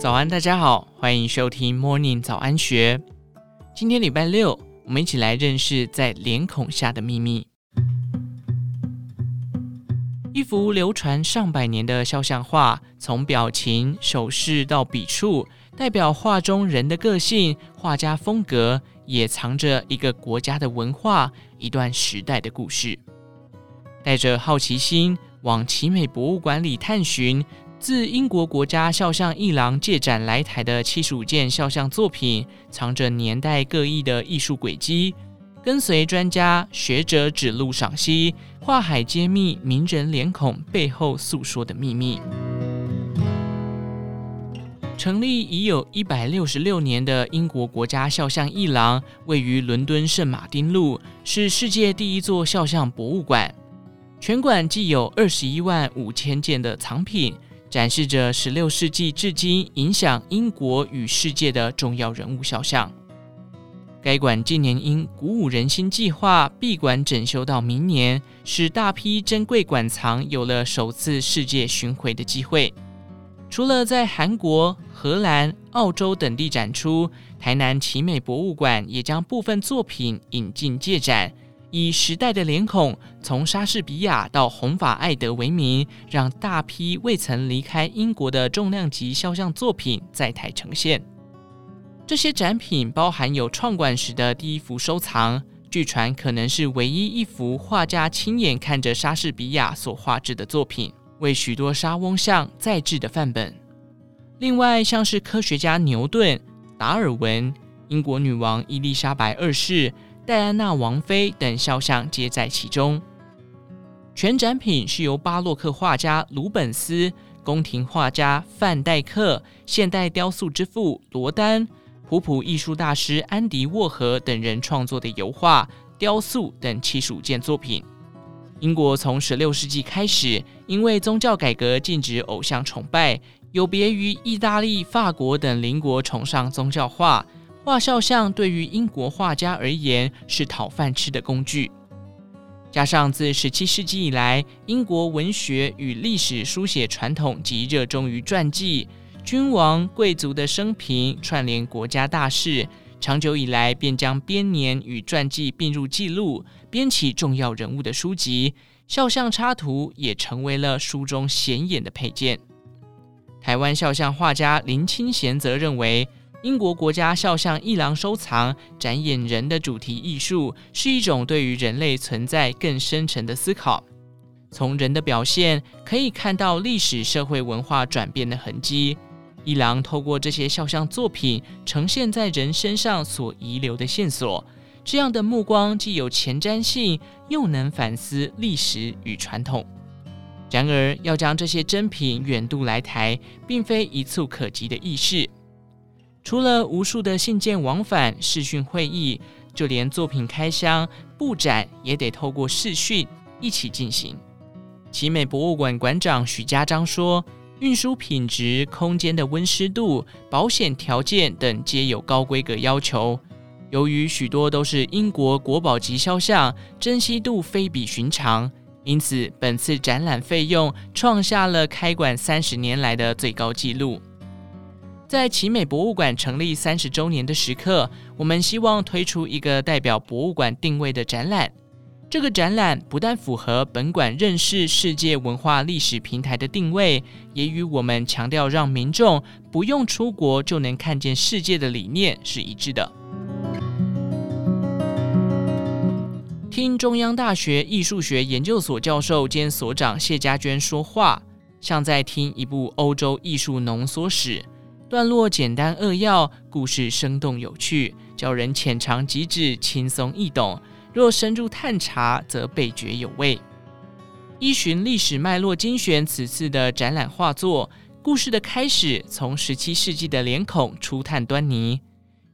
早安，大家好，欢迎收听 Morning 早安学。今天礼拜六，我们一起来认识在脸孔下的秘密。一幅流传上百年的肖像画，从表情、手势到笔触，代表画中人的个性、画家风格，也藏着一个国家的文化、一段时代的故事。带着好奇心往奇美博物馆里探寻，自英国国家肖像艺廊借展来台的七十五件肖像作品，藏着年代各异的艺术轨迹。跟随专家学者指路赏析，画海揭秘名人脸孔背后诉说的秘密。成立已有一百六十六年的英国国家肖像艺廊，位于伦敦圣马丁路，是世界第一座肖像博物馆。全馆既有二十一万五千件的藏品，展示着十六世纪至今影响英国与世界的重要人物肖像。该馆近年因鼓舞人心计划闭馆整修到明年，使大批珍贵馆藏有了首次世界巡回的机会。除了在韩国、荷兰、澳洲等地展出，台南奇美博物馆也将部分作品引进借展。以时代的脸孔，从莎士比亚到红发艾德为名，让大批未曾离开英国的重量级肖像作品在台呈现。这些展品包含有创馆时的第一幅收藏，据传可能是唯一一幅画家亲眼看着莎士比亚所画制的作品，为许多莎翁像再制的范本。另外，像是科学家牛顿、达尔文、英国女王伊丽莎白二世。戴安娜王妃等肖像皆在其中。全展品是由巴洛克画家鲁本斯、宫廷画家范戴克、现代雕塑之父罗丹、普普艺术大师安迪沃荷等人创作的油画、雕塑等七十五件作品。英国从十六世纪开始，因为宗教改革禁止偶像崇拜，有别于意大利、法国等邻国崇尚宗教画。画肖像对于英国画家而言是讨饭吃的工具，加上自十七世纪以来，英国文学与历史书写传统及热衷于传记、君王贵族的生平串联国家大事，长久以来便将编年与传记并入记录，编起重要人物的书籍，肖像插图也成为了书中显眼的配件。台湾肖像画家林清贤则认为。英国国家肖像艺廊收藏展演人的主题艺术，是一种对于人类存在更深层的思考。从人的表现可以看到历史、社会、文化转变的痕迹。一廊透过这些肖像作品，呈现在人身上所遗留的线索。这样的目光既有前瞻性，又能反思历史与传统。然而，要将这些珍品远渡来台，并非一蹴可及的易事。除了无数的信件往返、视讯会议，就连作品开箱、布展也得透过视讯一起进行。奇美博物馆馆长许家章说：“运输品质、空间的温湿度、保险条件等皆有高规格要求。由于许多都是英国国宝级肖像，珍稀度非比寻常，因此本次展览费用创下了开馆三十年来的最高纪录。”在奇美博物馆成立三十周年的时刻，我们希望推出一个代表博物馆定位的展览。这个展览不但符合本馆认识世界文化历史平台的定位，也与我们强调让民众不用出国就能看见世界的理念是一致的。听中央大学艺术学研究所教授兼所长谢家娟说话，像在听一部欧洲艺术浓缩史。段落简单扼要，故事生动有趣，叫人浅尝即止，轻松易懂。若深入探查，则倍觉有味。依循历史脉络精选此次的展览画作，故事的开始从十七世纪的脸孔初探端倪。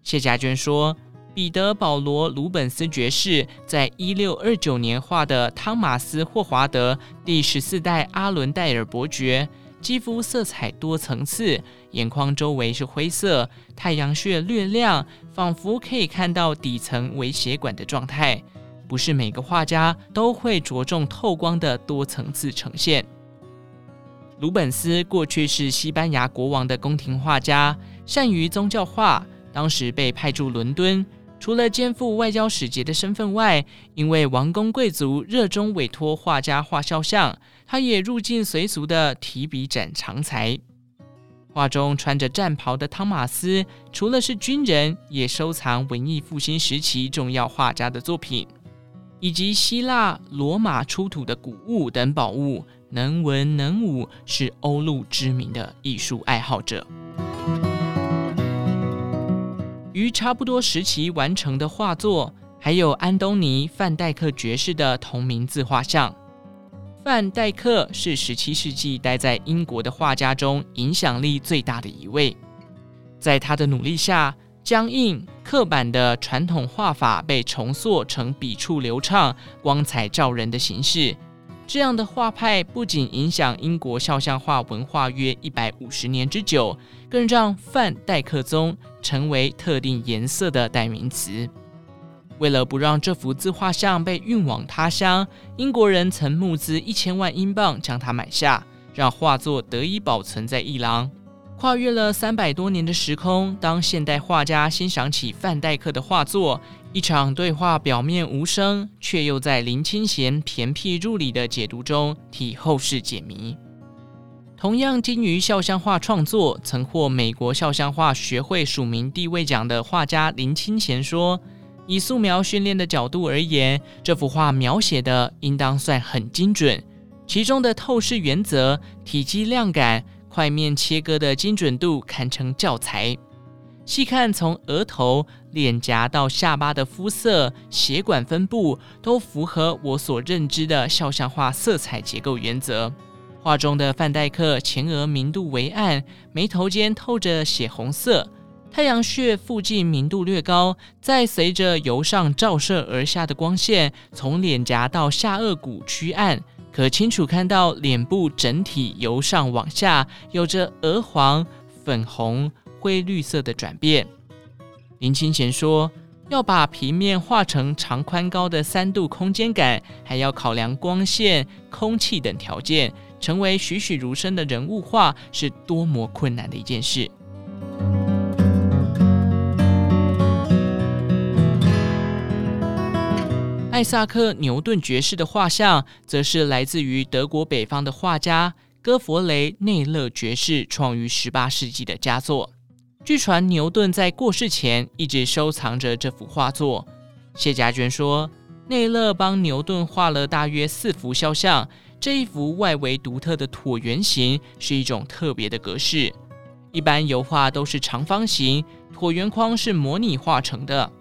谢家娟说，彼得保罗鲁本斯爵士在一六二九年画的汤马斯霍华德第十四代阿伦戴尔伯爵。肌肤色彩多层次，眼眶周围是灰色，太阳穴略亮，仿佛可以看到底层微血管的状态。不是每个画家都会着重透光的多层次呈现。鲁本斯过去是西班牙国王的宫廷画家，善于宗教画。当时被派驻伦敦，除了肩负外交使节的身份外，因为王公贵族热衷委托画家画肖像，他也入境随俗地提笔展长才。画中穿着战袍的汤马斯，除了是军人，也收藏文艺复兴时期重要画家的作品，以及希腊、罗马出土的古物等宝物。能文能武，是欧陆知名的艺术爱好者。与差不多时期完成的画作，还有安东尼·范戴克爵士的同名字画像。范戴克是十七世纪待在英国的画家中影响力最大的一位。在他的努力下，僵硬刻板的传统画法被重塑成笔触流畅、光彩照人的形式。这样的画派不仅影响英国肖像画文化约一百五十年之久，更让范戴克宗成为特定颜色的代名词。为了不让这幅自画像被运往他乡，英国人曾募资一千万英镑将它买下，让画作得以保存在伊朗。跨越了三百多年的时空，当现代画家欣赏起范戴克的画作，一场对话表面无声，却又在林清贤偏僻入理的解读中替后世解谜。同样精于肖像画创作，曾获美国肖像画学会署名地位奖的画家林清贤说。以素描训练的角度而言，这幅画描写的应当算很精准。其中的透视原则、体积量感、块面切割的精准度堪称教材。细看从额头、脸颊到下巴的肤色、血管分布，都符合我所认知的肖像画色彩结构原则。画中的范戴克前额明度为暗，眉头间透着血红色。太阳穴附近明度略高，再随着由上照射而下的光线，从脸颊到下颚骨趋暗，可清楚看到脸部整体由上往下有着鹅黄、粉红、灰绿色的转变。林清贤说，要把平面画成长宽高的三度空间感，还要考量光线、空气等条件，成为栩栩如生的人物画，是多么困难的一件事。艾萨克·牛顿爵士的画像，则是来自于德国北方的画家哥弗雷·内勒爵士创于18世纪的佳作。据传，牛顿在过世前一直收藏着这幅画作。谢家娟说，内勒帮牛顿画了大约四幅肖像，这一幅外围独特的椭圆形是一种特别的格式。一般油画都是长方形，椭圆框是模拟画成的。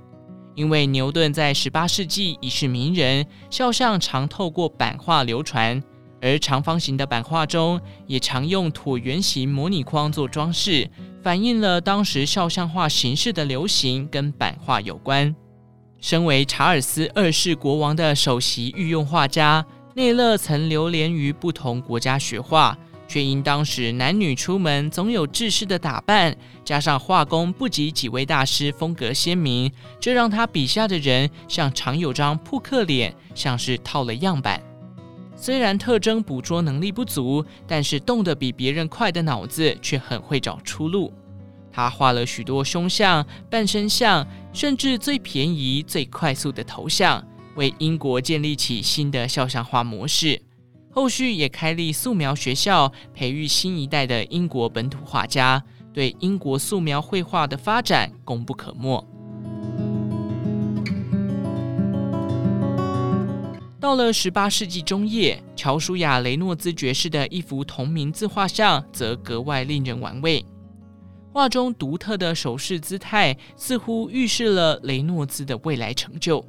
因为牛顿在十八世纪已是名人，肖像常透过版画流传，而长方形的版画中也常用椭圆形模拟框做装饰，反映了当时肖像画形式的流行跟版画有关。身为查尔斯二世国王的首席御用画家，内勒曾流连于不同国家学画。却因当时男女出门总有制式的打扮，加上画工不及几位大师风格鲜明，这让他笔下的人像常有张扑克脸，像是套了样板。虽然特征捕捉能力不足，但是动得比别人快的脑子却很会找出路。他画了许多胸像、半身像，甚至最便宜、最快速的头像，为英国建立起新的肖像画模式。后续也开立素描学校，培育新一代的英国本土画家，对英国素描绘画的发展功不可没。到了十八世纪中叶，乔舒亚·雷诺兹爵士的一幅同名自画像则格外令人玩味。画中独特的手势姿态，似乎预示了雷诺兹的未来成就。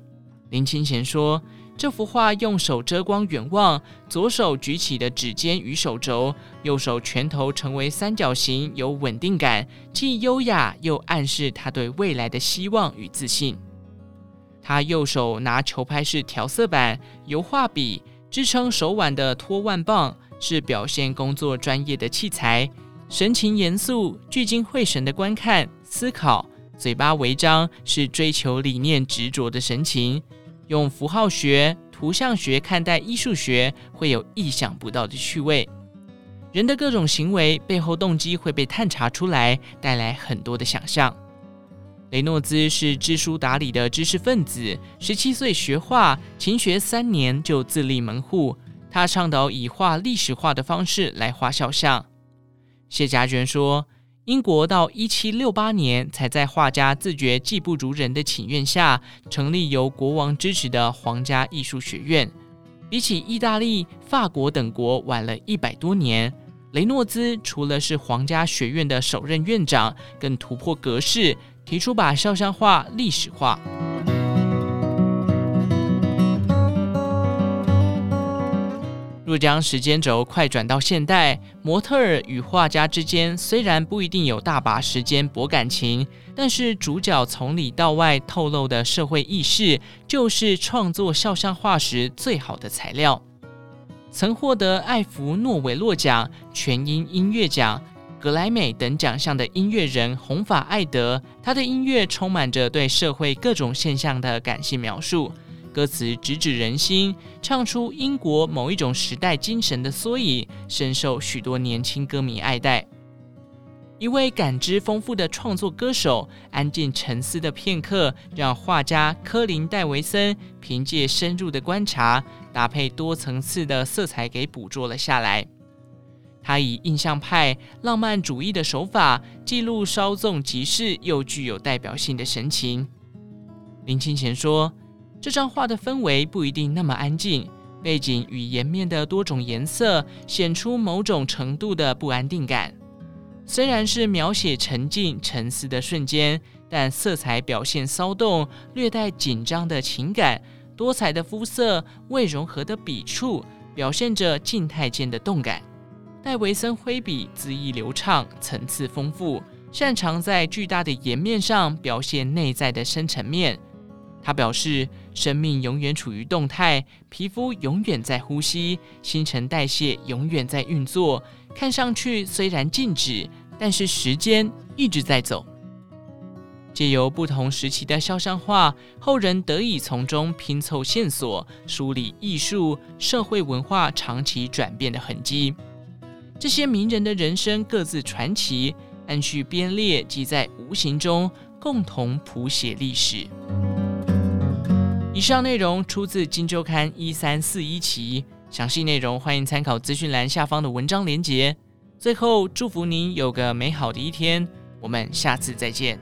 林清贤说。这幅画用手遮光远望，左手举起的指尖与手肘，右手拳头成为三角形，有稳定感，既优雅又暗示他对未来的希望与自信。他右手拿球拍式调色板、油画笔，支撑手腕的托腕棒是表现工作专业的器材，神情严肃、聚精会神的观看、思考，嘴巴微张是追求理念执着的神情。用符号学、图像学看待艺术学，会有意想不到的趣味。人的各种行为背后动机会被探查出来，带来很多的想象。雷诺兹是知书达理的知识分子，十七岁学画，勤学三年就自立门户。他倡导以画历史画的方式来画肖像。谢家娟说，英国到一七六八年才在画家自觉技不如人的请愿下，成立由国王支持的皇家艺术学院。比起意大利、法国等国晚了一百多年。雷诺兹除了是皇家学院的首任院长，更突破格式，提出把肖像画历史化。若将时间轴快转到现代，模特儿与画家之间虽然不一定有大把时间博感情，但是主角从里到外透露的社会意识，就是创作肖像画时最好的材料。曾获得艾弗诺韦洛奖、全英音乐奖、格莱美等奖项的音乐人红发艾德，他的音乐充满着对社会各种现象的感性描述，歌词直指人心，唱出英国某一种时代精神的缩影，深受许多年轻歌迷爱戴。一位感知丰富的创作歌手，安静沉思的片刻，让画家科林·戴维森凭借深入的观察，搭配多层次的色彩给捕捉了下来。他以印象派浪漫主义的手法，记录稍纵即逝又具有代表性的神情。林清贤说：“这张画的氛围不一定那么安静，背景与颜面的多种颜色，显出某种程度的不安定感。”虽然是描写沉静沉思的瞬间，但色彩表现骚动、略带紧张的情感，多彩的肤色、未融合的笔触，表现着静态间的动感。戴维森挥笔恣意流畅，层次丰富，擅长在巨大的颜面上表现内在的深层面。他表示，生命永远处于动态，皮肤永远在呼吸，新陈代谢永远在运作。看上去虽然静止，但是时间一直在走。借由不同时期的肖像画，后人得以从中拼凑线索，梳理艺术、社会文化长期转变的痕迹。这些名人的人生各自传奇，按序编列，即在无形中共同谱写历史。以上内容出自《金周刊》一三四一期。详细内容欢迎参考资讯栏下方的文章连结。最后，祝福您有个美好的一天，我们下次再见。